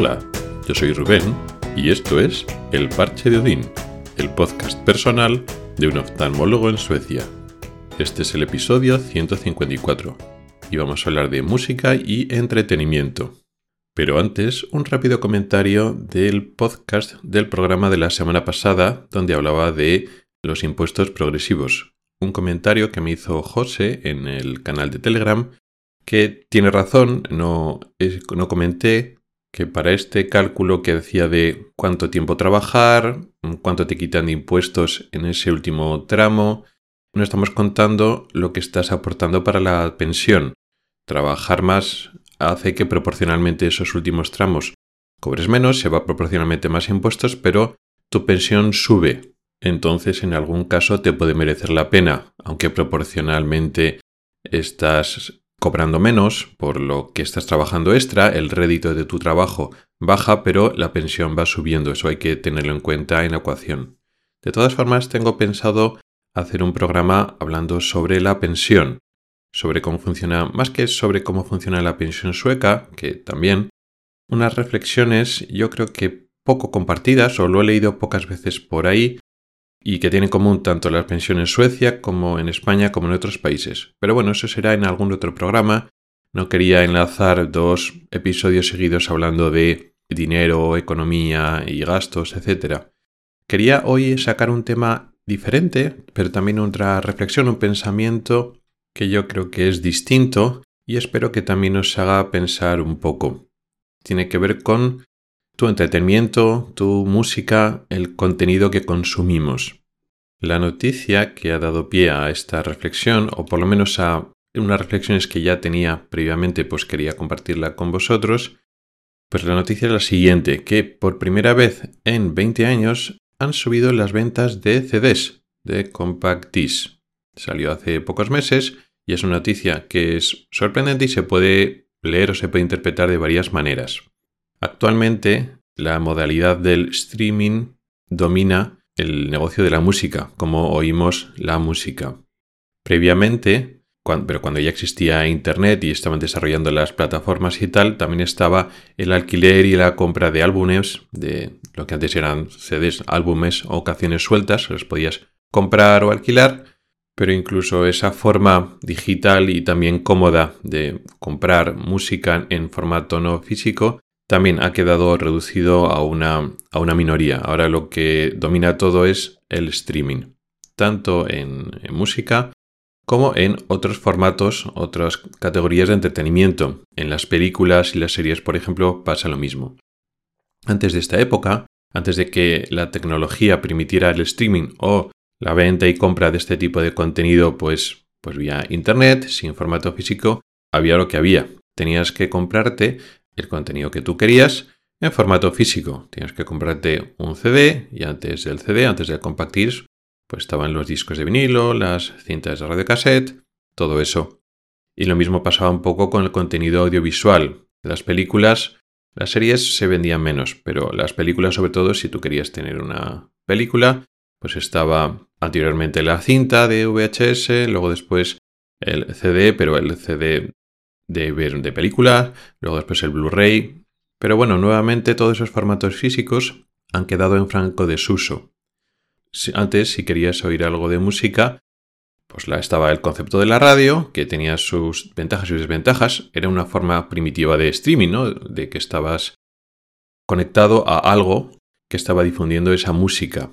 Hola, yo soy Rubén y esto es El Parche de Odín, el podcast personal de un oftalmólogo en Suecia. Este es el episodio 154 y vamos a hablar de música y entretenimiento. Pero antes, un rápido comentario del podcast del programa de la semana pasada donde hablaba de los impuestos progresivos. Un comentario que me hizo José en el canal de Telegram que tiene razón, no, no comenté que para este cálculo que decía de cuánto tiempo trabajar, cuánto te quitan de impuestos en ese último tramo, no estamos contando lo que estás aportando para la pensión. Trabajar más hace que proporcionalmente esos últimos tramos cobres menos, se va proporcionalmente más impuestos, pero tu pensión sube. Entonces en algún caso te puede merecer la pena, aunque proporcionalmente estás cobrando menos por lo que estás trabajando extra, el rédito de tu trabajo baja, pero la pensión va subiendo. Eso hay que tenerlo en cuenta en la ecuación. De todas formas, tengo pensado hacer un programa hablando sobre la pensión, sobre cómo funciona, más que sobre cómo funciona la pensión sueca, que también, unas reflexiones yo creo que poco compartidas o lo he leído pocas veces por ahí y que tiene en común tanto la pensión en Suecia como en España como en otros países. Pero bueno, eso será en algún otro programa. No quería enlazar dos episodios seguidos hablando de dinero, economía y gastos, etc. Quería hoy sacar un tema diferente, pero también otra reflexión, un pensamiento que yo creo que es distinto y espero que también os haga pensar un poco. Tiene que ver con tu entretenimiento, tu música, el contenido que consumimos. La noticia que ha dado pie a esta reflexión, o por lo menos a unas reflexiones que ya tenía previamente, pues quería compartirla con vosotros, pues la noticia es la siguiente, que por primera vez en 20 años han subido las ventas de CDs, de Compact Disc. Salió hace pocos meses y es una noticia que es sorprendente y se puede leer o se puede interpretar de varias maneras. Actualmente, la modalidad del streaming domina el negocio de la música, como oímos la música. Previamente, pero cuando ya existía Internet y estaban desarrollando las plataformas y tal, también estaba el alquiler y la compra de álbumes, de lo que antes eran CDs, álbumes o canciones sueltas, los podías comprar o alquilar, pero incluso esa forma digital y también cómoda de comprar música en formato no físico también ha quedado reducido a una, a una minoría. Ahora lo que domina todo es el streaming, tanto en, música como en otros formatos, otras categorías de entretenimiento. En las películas y las series, por ejemplo, pasa lo mismo. Antes de esta época, antes de que la tecnología permitiera el streaming o la venta y compra de este tipo de contenido, pues, pues vía internet, sin formato físico, había lo que había. Tenías que comprarte el contenido que tú querías en formato físico. Tienes que comprarte un CD y antes del CD, antes de compactir, pues estaban los discos de vinilo, las cintas de radiocassette, todo eso. Y lo mismo pasaba un poco con el contenido audiovisual. Las películas, las series se vendían menos, pero las películas sobre todo si tú querías tener una película, pues estaba anteriormente la cinta de VHS, luego después el CD, pero el CD de ver de películas, luego después el Blu-ray. Pero bueno, nuevamente todos esos formatos físicos han quedado en franco desuso. Antes, si querías oír algo de música, pues la, estaba el concepto de la radio, que tenía sus ventajas y desventajas. Era una forma primitiva de streaming, ¿no? De que estabas conectado a algo que estaba difundiendo esa música.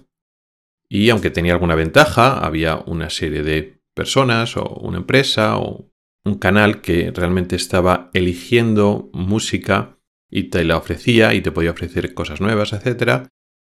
Y aunque tenía alguna ventaja, había una serie de personas o una empresa o un canal que realmente estaba eligiendo música y te la ofrecía y te podía ofrecer cosas nuevas, etc.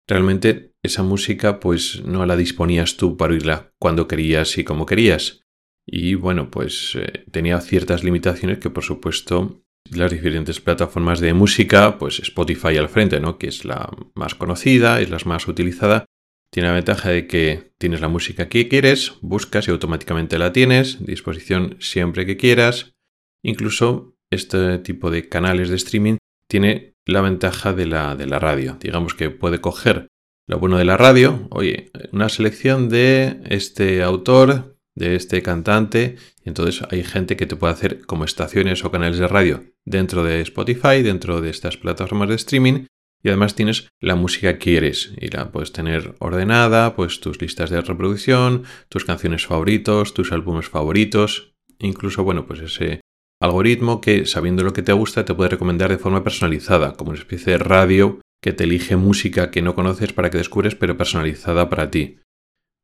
Realmente esa música pues no la disponías tú para oírla cuando querías y como querías. Y bueno, pues eh, tenía ciertas limitaciones que por supuesto las diferentes plataformas de música, pues Spotify al frente, ¿no? Que es la más conocida, es la más utilizada, tiene la ventaja de que tienes la música que quieres, buscas y automáticamente la tienes, disposición siempre que quieras. Incluso este tipo de canales de streaming tiene la ventaja de la, de la radio. Digamos que puede coger lo bueno de la radio, oye, una selección de este autor de este cantante. Y entonces hay gente que te puede hacer como estaciones o canales de radio dentro de Spotify, dentro de estas plataformas de streaming. Y además tienes la música que quieres y la puedes tener ordenada, pues tus listas de reproducción, tus canciones favoritos, tus álbumes favoritos, incluso, bueno, pues ese algoritmo que sabiendo lo que te gusta te puede recomendar de forma personalizada, como una especie de radio que te elige música que no conoces para que descubres, pero personalizada para ti.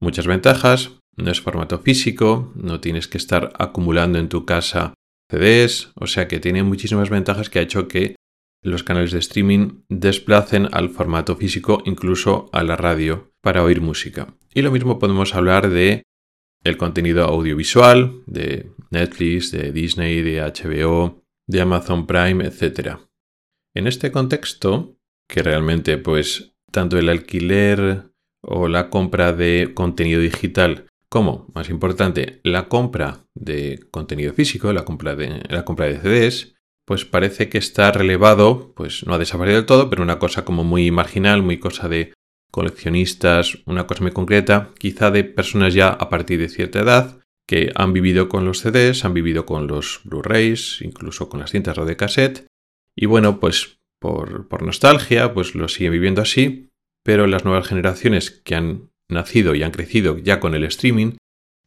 Muchas ventajas, no es formato físico, no tienes que estar acumulando en tu casa CDs, o sea que tiene muchísimas ventajas que ha hecho que los canales de streaming desplacen al formato físico, incluso a la radio, para oír música. Y lo mismo podemos hablar de el contenido audiovisual, de Netflix, de Disney, de HBO, de Amazon Prime, etc. En este contexto, que realmente pues tanto el alquiler o la compra de contenido digital como, más importante, la compra de contenido físico, la compra de, la compra de CDs, pues parece que está relevado, pues no ha desaparecido del todo, pero una cosa como muy marginal, muy cosa de coleccionistas, una cosa muy concreta, quizá de personas ya a partir de cierta edad, que han vivido con los CDs, han vivido con los Blu-rays, incluso con las cintas de cassette, y bueno, pues por, nostalgia, pues lo siguen viviendo así, pero las nuevas generaciones que han nacido y han crecido ya con el streaming,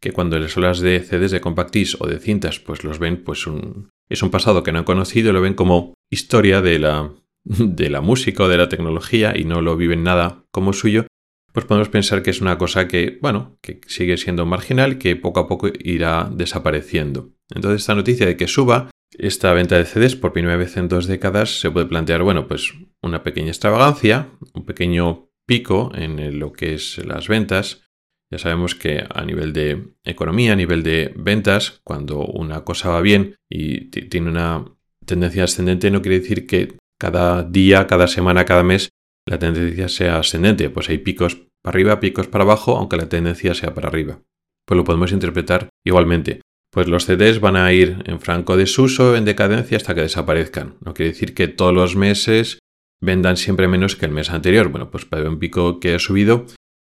que cuando les hablas de CDs de compact o de cintas, pues los ven, pues un, es un pasado que no han conocido, lo ven como historia de la, de la música o de la tecnología y no lo viven nada como suyo, pues podemos pensar que es una cosa que, bueno, que sigue siendo marginal, que poco a poco irá desapareciendo. Entonces esta noticia de que suba esta venta de CDs por primera vez en dos décadas se puede plantear, bueno, pues una pequeña extravagancia, un pequeño pico en lo que es las ventas. Ya sabemos que a nivel de economía, a nivel de ventas, cuando una cosa va bien y tiene una tendencia ascendente, no quiere decir que cada día, cada semana, cada mes la tendencia sea ascendente. Pues hay picos para arriba, picos para abajo, aunque la tendencia sea para arriba. Pues lo podemos interpretar igualmente pues los CDs van a ir en franco desuso, en decadencia, hasta que desaparezcan. No quiere decir que todos los meses vendan siempre menos que el mes anterior. Bueno, pues para un pico que ha subido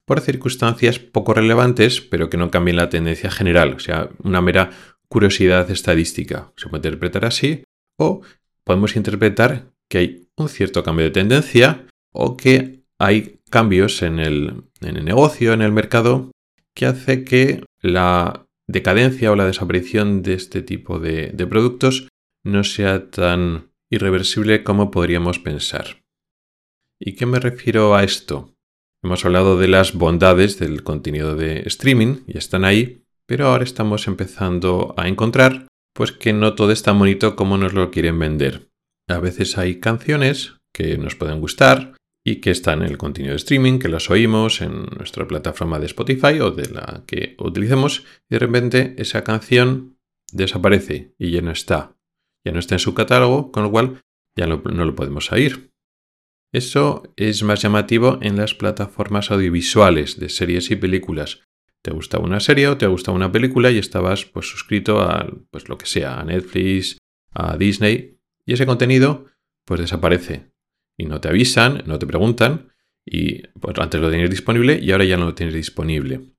por circunstancias poco relevantes, pero que no cambien la tendencia general, o sea, una mera curiosidad estadística. Se puede interpretar así, o podemos interpretar que hay un cierto cambio de tendencia o que hay cambios en el, en el negocio, en el mercado, que hace que la decadencia o la desaparición de este tipo de, productos no sea tan irreversible como podríamos pensar. ¿Y qué me refiero a esto? Hemos hablado de las bondades del contenido de streaming y están ahí, pero ahora estamos empezando a encontrar pues que no todo es tan bonito como nos lo quieren vender. A veces hay canciones que nos pueden gustar, y que están en el contenido de streaming, que las oímos en nuestra plataforma de Spotify o de la que utilicemos y de repente esa canción desaparece y ya no está. Ya no está en su catálogo, con lo cual ya no, no lo podemos oír. Eso es más llamativo en las plataformas audiovisuales de series y películas. Te gusta una serie o te gusta una película y estabas pues suscrito a pues lo que sea, a Netflix, a Disney y ese contenido pues desaparece y no te avisan, no te preguntan y pues, antes lo tenías disponible y ahora ya no lo tienes disponible.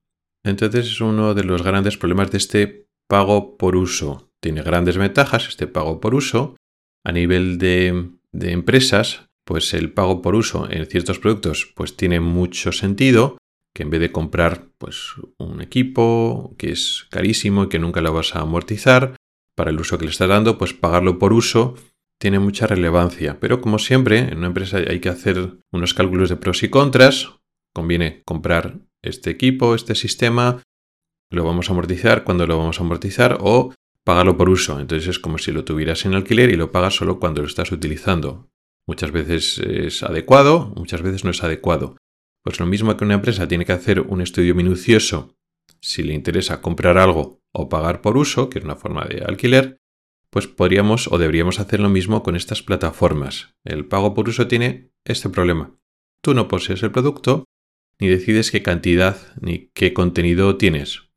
Entonces es uno de los grandes problemas de este pago por uso. Tiene grandes ventajas este pago por uso. A nivel de, de empresas, pues el pago por uso en ciertos productos pues tiene mucho sentido que en vez de comprar pues un equipo que es carísimo y que nunca lo vas a amortizar para el uso que le estás dando, pues pagarlo por uso tiene mucha relevancia. Pero como siempre, en una empresa hay que hacer unos cálculos de pros y contras. Conviene comprar este equipo, este sistema, lo vamos a amortizar, cuando lo vamos a amortizar o pagarlo por uso. Entonces es como si lo tuvieras en alquiler y lo pagas solo cuando lo estás utilizando. Muchas veces es adecuado, muchas veces no es adecuado. Pues lo mismo que una empresa tiene que hacer un estudio minucioso si le interesa comprar algo o pagar por uso, que es una forma de alquiler, pues podríamos o deberíamos hacer lo mismo con estas plataformas. El pago por uso tiene este problema. Tú no posees el producto, ni decides qué cantidad ni qué contenido tienes.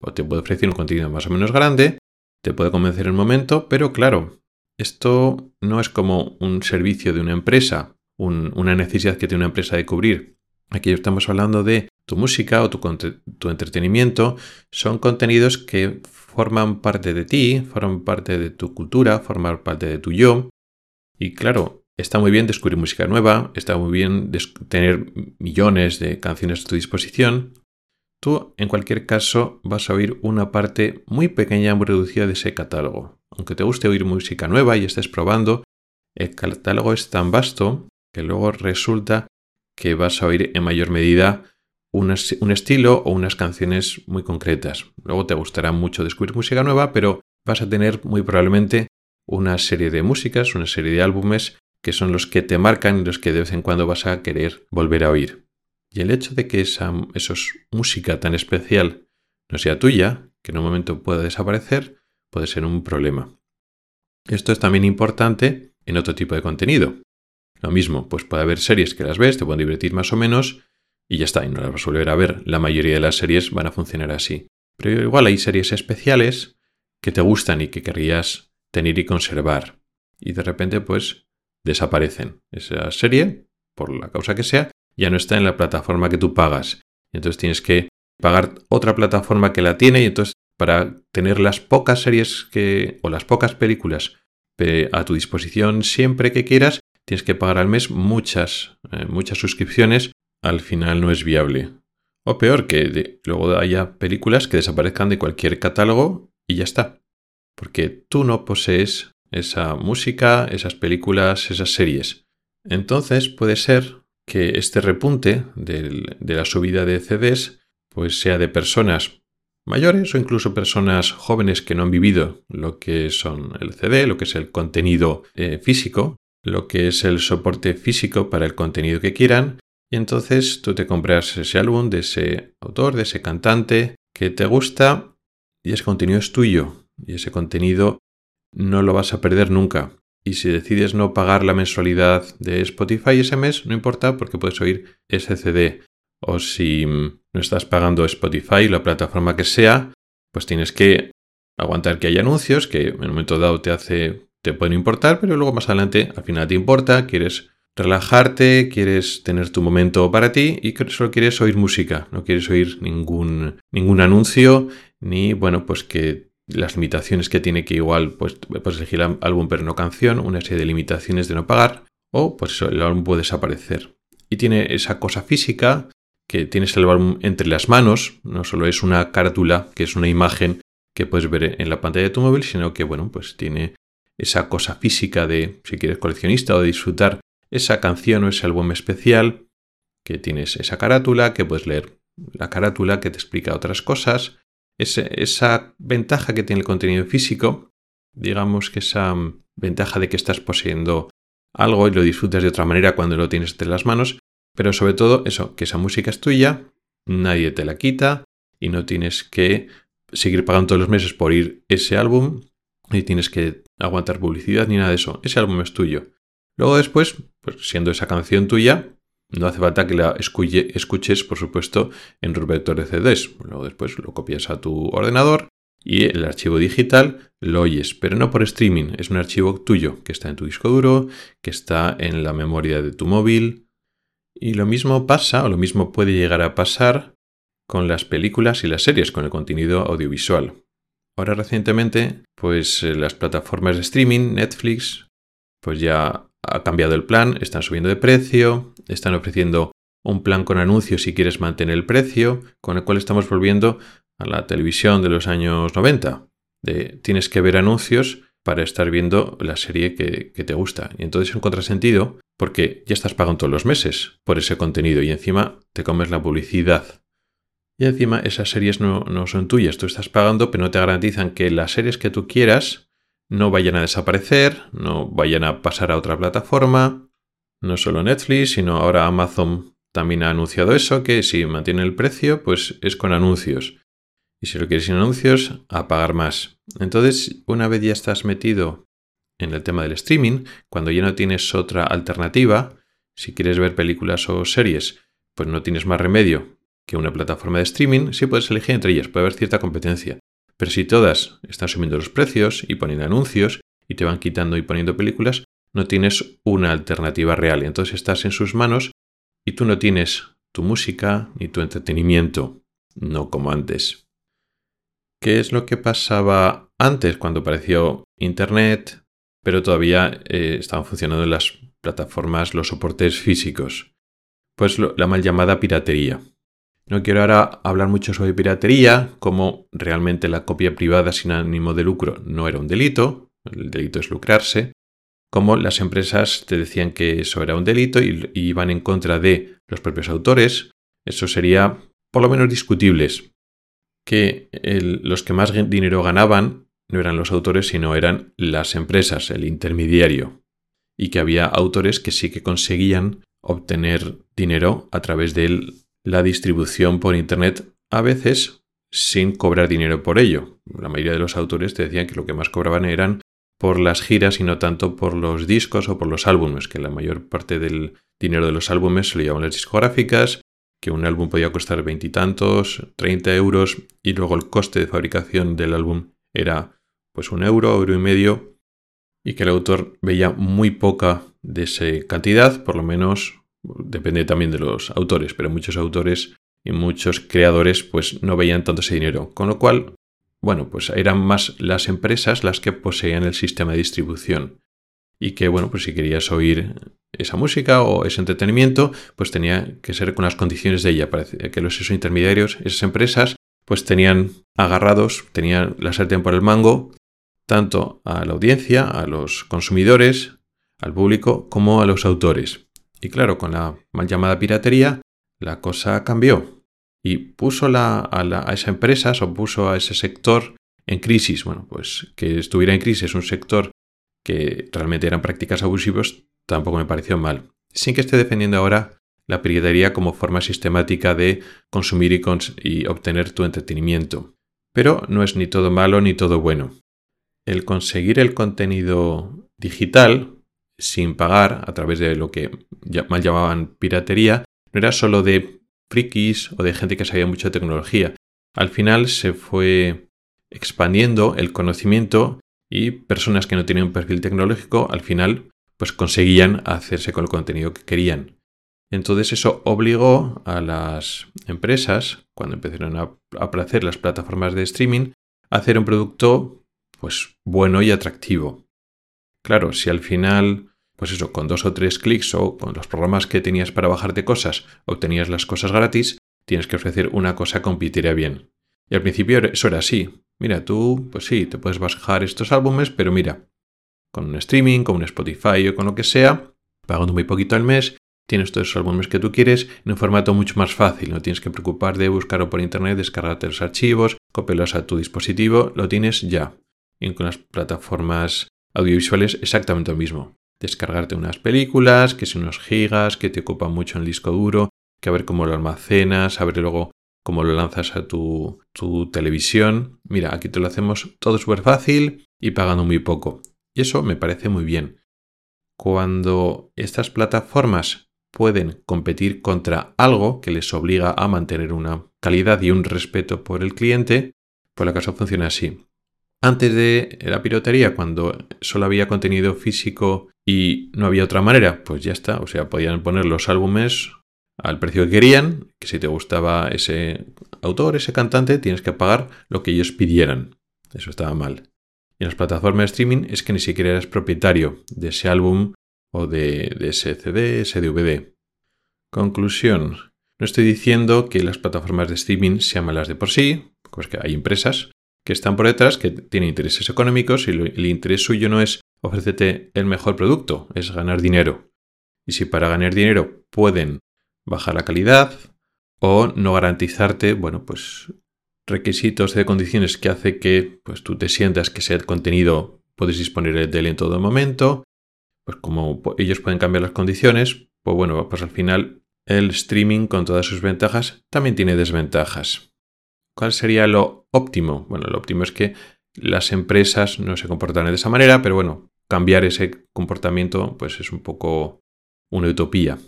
O te puede ofrecer un contenido más o menos grande, te puede convencer en un momento, pero claro, esto no es como un servicio de una empresa, una necesidad que tiene una empresa de cubrir. Aquí estamos hablando de tu música o tu, tu entretenimiento son contenidos que forman parte de ti, forman parte de tu cultura, forman parte de tu yo. Y claro, está muy bien descubrir música nueva, está muy bien tener millones de canciones a tu disposición. Tú, en cualquier caso, vas a oír una parte muy pequeña, muy reducida de ese catálogo. Aunque te guste oír música nueva y estés probando, el catálogo es tan vasto que luego resulta que vas a oír en mayor medida un, estilo o unas canciones muy concretas. Luego te gustará mucho descubrir música nueva, pero vas a tener muy probablemente una serie de músicas, una serie de álbumes que son los que te marcan y los que de vez en cuando vas a querer volver a oír. Y el hecho de que esa música tan especial no sea tuya, que en un momento pueda desaparecer, puede ser un problema. Esto es también importante en otro tipo de contenido. Lo mismo, pues puede haber series que las ves, te pueden divertir más o menos, y ya está, y no las vas a volver a ver. La mayoría de las series van a funcionar así. Pero igual hay series especiales que te gustan y que querrías tener y conservar. Y de repente, pues, desaparecen. Esa serie, por la causa que sea, ya no está en la plataforma que tú pagas. Y entonces tienes que pagar otra plataforma que la tiene y entonces para tener las pocas series que o las pocas películas a tu disposición siempre que quieras, tienes que pagar al mes muchas, eh, muchas suscripciones, al final no es viable. O peor, que luego haya películas que desaparezcan de cualquier catálogo y ya está. Porque tú no posees esa música, esas películas, esas series. Entonces puede ser que este repunte de la subida de CDs pues sea de personas mayores o incluso personas jóvenes que no han vivido lo que son el CD, lo que es el contenido eh, físico, lo que es el soporte físico para el contenido que quieran. Y entonces tú te compras ese álbum de ese autor, de ese cantante que te gusta y ese contenido es tuyo. Y ese contenido no lo vas a perder nunca. Y si decides no pagar la mensualidad de Spotify ese mes, no importa porque puedes oír ese CD. O si no estás pagando Spotify, la plataforma que sea, pues tienes que aguantar que haya anuncios que en un momento dado te hace, te pueden importar, pero luego más adelante al final te importa, quieres relajarte, quieres tener tu momento para ti y solo quieres oír música, no quieres oír ningún, ningún anuncio, ni bueno, pues que las limitaciones que tiene que igual pues puedes elegir álbum pero no canción, una serie de limitaciones de no pagar, o pues eso, el álbum puede desaparecer. Y tiene esa cosa física que tienes el álbum entre las manos, no solo es una carátula, que es una imagen que puedes ver en la pantalla de tu móvil, sino que bueno, pues tiene esa cosa física de si quieres coleccionista o de disfrutar esa canción o ese álbum especial, que tienes esa carátula, que puedes leer la carátula que te explica otras cosas, esa ventaja que tiene el contenido físico, digamos que esa ventaja de que estás poseyendo algo y lo disfrutas de otra manera cuando lo tienes entre las manos, pero sobre todo eso, que esa música es tuya, nadie te la quita y no tienes que seguir pagando todos los meses por ir ese álbum y tienes que aguantar publicidad ni nada de eso. Ese álbum es tuyo. Luego después, pues siendo esa canción tuya, no hace falta que la escuches, por supuesto, en tu vector de CDs. Luego después lo copias a tu ordenador y el archivo digital lo oyes, pero no por streaming, es un archivo tuyo que está en tu disco duro, que está en la memoria de tu móvil. Y lo mismo pasa, o lo mismo puede llegar a pasar con las películas y las series, con el contenido audiovisual. Ahora recientemente, pues eh, las plataformas de streaming, Netflix, pues ya ha cambiado el plan, están subiendo de precio, están ofreciendo un plan con anuncios si quieres mantener el precio, con el cual estamos volviendo a la televisión de los años 90. De, tienes que ver anuncios para estar viendo la serie que, te gusta. Y entonces es un contrasentido porque ya estás pagando todos los meses por ese contenido y encima te comes la publicidad. Y encima esas series no, no son tuyas, tú estás pagando pero no te garantizan que las series que tú quieras no vayan a desaparecer, no vayan a pasar a otra plataforma. No solo Netflix, sino ahora Amazon también ha anunciado eso, que si mantiene el precio, pues es con anuncios. Y si lo quieres sin anuncios, a pagar más. Entonces, una vez ya estás metido en el tema del streaming, cuando ya no tienes otra alternativa, si quieres ver películas o series, pues no tienes más remedio que una plataforma de streaming, sí puedes elegir entre ellas, puede haber cierta competencia. Pero si todas están subiendo los precios y poniendo anuncios y te van quitando y poniendo películas, no tienes una alternativa real. Entonces estás en sus manos y tú no tienes tu música ni tu entretenimiento, no como antes. ¿Qué es lo que pasaba antes cuando apareció Internet, pero todavía eh, estaban funcionando las plataformas, los soportes físicos? Pues la mal llamada piratería. No quiero ahora hablar mucho sobre piratería, como realmente la copia privada sin ánimo de lucro no era un delito, el delito es lucrarse, como las empresas te decían que eso era un delito y, iban en contra de los propios autores, eso sería por lo menos discutibles. Que los que más dinero ganaban no eran los autores, sino eran las empresas, el intermediario. Y que había autores que sí que conseguían obtener dinero a través de la distribución por Internet, a veces sin cobrar dinero por ello. La mayoría de los autores te decían que lo que más cobraban eran por las giras y no tanto por los discos o por los álbumes, que la mayor parte del dinero de los álbumes se lo llevaban las discográficas, que un álbum podía costar veintitantos, treinta euros, y luego el coste de fabricación del álbum era pues un euro, euro y medio, y que el autor veía muy poca de esa cantidad, por lo menos depende también de los autores, pero muchos autores y muchos creadores pues no veían tanto ese dinero, con lo cual bueno, pues eran más las empresas las que poseían el sistema de distribución. Y que, bueno, pues si querías oír esa música o ese entretenimiento, pues tenía que ser con las condiciones de ella. Parece que los esos intermediarios, esas empresas, pues tenían agarrados, tenían la sartén por el mango, tanto a la audiencia, a los consumidores, al público, como a los autores. Y claro, con la mal llamada piratería, la cosa cambió y puso a, a, esa empresa o puso a ese sector en crisis. Bueno, pues que estuviera en crisis un sector que realmente eran prácticas abusivas tampoco me pareció mal. Sin que esté defendiendo ahora la piratería como forma sistemática de consumir y obtener tu entretenimiento. Pero no es ni todo malo ni todo bueno. El conseguir el contenido digital sin pagar a través de lo que mal llamaban piratería no era solo de frikis o de gente que sabía mucho de tecnología. Al final se fue expandiendo el conocimiento y personas que no tenían un perfil tecnológico al final pues conseguían hacerse con el contenido que querían. Entonces eso obligó a las empresas, cuando empezaron a aparecer las plataformas de streaming, a hacer un producto pues bueno y atractivo. Claro, si al final pues eso, con dos o tres clics o con los programas que tenías para bajarte cosas, obtenías las cosas gratis, tienes que ofrecer una cosa que bien. Y al principio eso era así. Mira, tú, pues sí, te puedes bajar estos álbumes, pero mira, con un streaming, con un Spotify o con lo que sea, pagando muy poquito al mes, tienes todos los álbumes que tú quieres en un formato mucho más fácil. No tienes que preocupar de buscarlo por internet, descargarte los archivos, copiarlos a tu dispositivo, lo tienes ya. Y con las plataformas audiovisuales exactamente lo mismo descargarte unas películas, que son unos gigas, que te ocupan mucho en el disco duro, que a ver cómo lo almacenas, a ver luego cómo lo lanzas a tu, tu televisión. Mira, aquí te lo hacemos todo súper fácil y pagando muy poco. Y eso me parece muy bien. Cuando estas plataformas pueden competir contra algo que les obliga a mantener una calidad y un respeto por el cliente, pues la cosa funciona así. Antes de la piratería, cuando solo había contenido físico y no había otra manera, pues ya está. O sea, podían poner los álbumes al precio que querían, que si te gustaba ese autor, ese cantante, tienes que pagar lo que ellos pidieran. Eso estaba mal. Y en las plataformas de streaming es que ni siquiera eres propietario de ese álbum o de, de ese CD, ese DVD. Conclusión. No estoy diciendo que las plataformas de streaming sean malas de por sí, pues que hay empresas que están por detrás, que tienen intereses económicos y el interés suyo no es ofrecerte el mejor producto, es ganar dinero. Y si para ganar dinero pueden bajar la calidad o no garantizarte, bueno, pues requisitos de condiciones que hace que pues tú te sientas que ese contenido puedes disponer de él en todo momento, pues como ellos pueden cambiar las condiciones, pues bueno, pues al final el streaming con todas sus ventajas también tiene desventajas. ¿Cuál sería lo óptimo? Bueno, lo óptimo es que las empresas no se comportan de esa manera, pero bueno, cambiar ese comportamiento pues es un poco una utopía.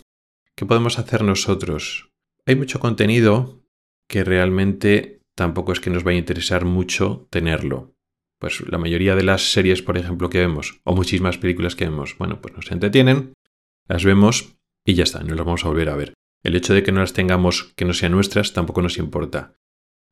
¿Qué podemos hacer nosotros? Hay mucho contenido que realmente tampoco es que nos vaya a interesar mucho tenerlo. Pues la mayoría de las series, por ejemplo, que vemos, o muchísimas películas que vemos, bueno, pues nos entretienen, las vemos y ya está, no las vamos a volver a ver. El hecho de que no las tengamos, que no sean nuestras, tampoco nos importa.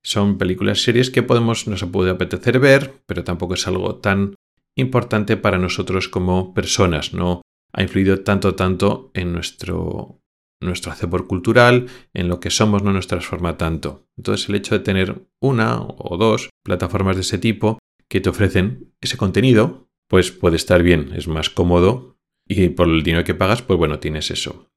Son películas, series que podemos, nos puede apetecer ver, pero tampoco es algo tan importante para nosotros como personas. No ha influido tanto, tanto en nuestro, nuestro cultural, en lo que somos, no nos transforma tanto. Entonces, el hecho de tener una o dos plataformas de ese tipo que te ofrecen ese contenido, pues puede estar bien, es más cómodo y por el dinero que pagas, pues bueno, tienes eso.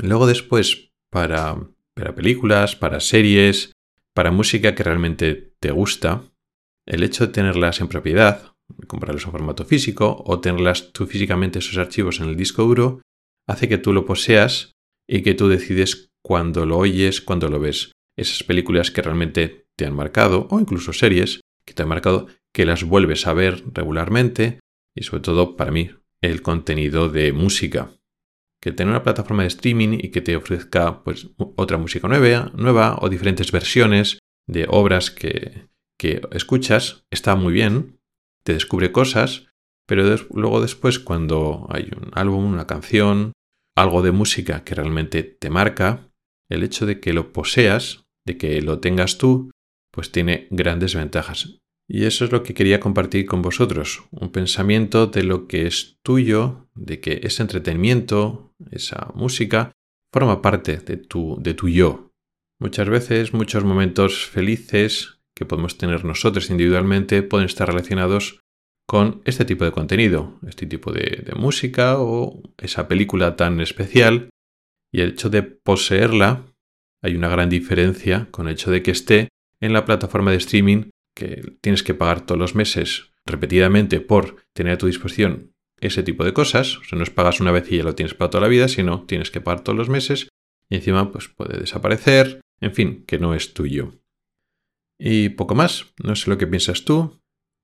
Luego después, para, para películas, para series, para música que realmente te gusta, el hecho de tenerlas en propiedad, comprarlas en formato físico o tenerlas tú físicamente esos archivos en el disco duro, hace que tú lo poseas y que tú decides cuando lo oyes, cuando lo ves. Esas películas que realmente te han marcado, o incluso series que te han marcado, que las vuelves a ver regularmente y sobre todo para mí el contenido de música. Que tener una plataforma de streaming y que te ofrezca pues otra música nueva, nueva o diferentes versiones de obras que, que escuchas está muy bien, te descubre cosas, pero luego después cuando hay un álbum, una canción, algo de música que realmente te marca, el hecho de que lo poseas, de que lo tengas tú, pues tiene grandes ventajas. Y eso es lo que quería compartir con vosotros, un pensamiento de lo que es tuyo, de que ese entretenimiento, esa música, forma parte de tu, de tu yo. Muchas veces, muchos momentos felices que podemos tener nosotros individualmente pueden estar relacionados con este tipo de contenido, este tipo de, música o esa película tan especial. Y el hecho de poseerla, hay una gran diferencia con el hecho de que esté en la plataforma de streaming que tienes que pagar todos los meses repetidamente por tener a tu disposición ese tipo de cosas. O sea, no es pagas una vez y ya lo tienes para toda la vida, sino tienes que pagar todos los meses y encima pues puede desaparecer, en fin, que no es tuyo. Y poco más, no sé lo que piensas tú,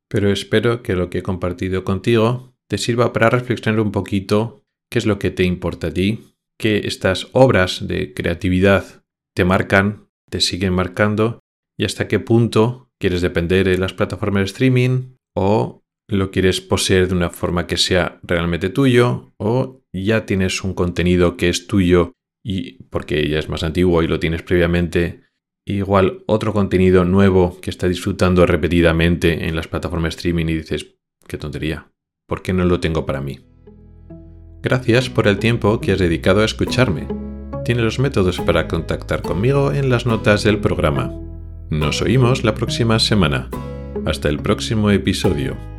pero espero que lo que he compartido contigo te sirva para reflexionar un poquito qué es lo que te importa a ti, que estas obras de creatividad te marcan, te siguen marcando y hasta qué punto quieres depender de las plataformas de streaming o lo quieres poseer de una forma que sea realmente tuyo o ya tienes un contenido que es tuyo y porque ya es más antiguo y lo tienes previamente igual otro contenido nuevo que está disfrutando repetidamente en las plataformas streaming y dices, qué tontería, ¿por qué no lo tengo para mí? Gracias por el tiempo que has dedicado a escucharme. Tienes los métodos para contactar conmigo en las notas del programa. Nos oímos la próxima semana. Hasta el próximo episodio.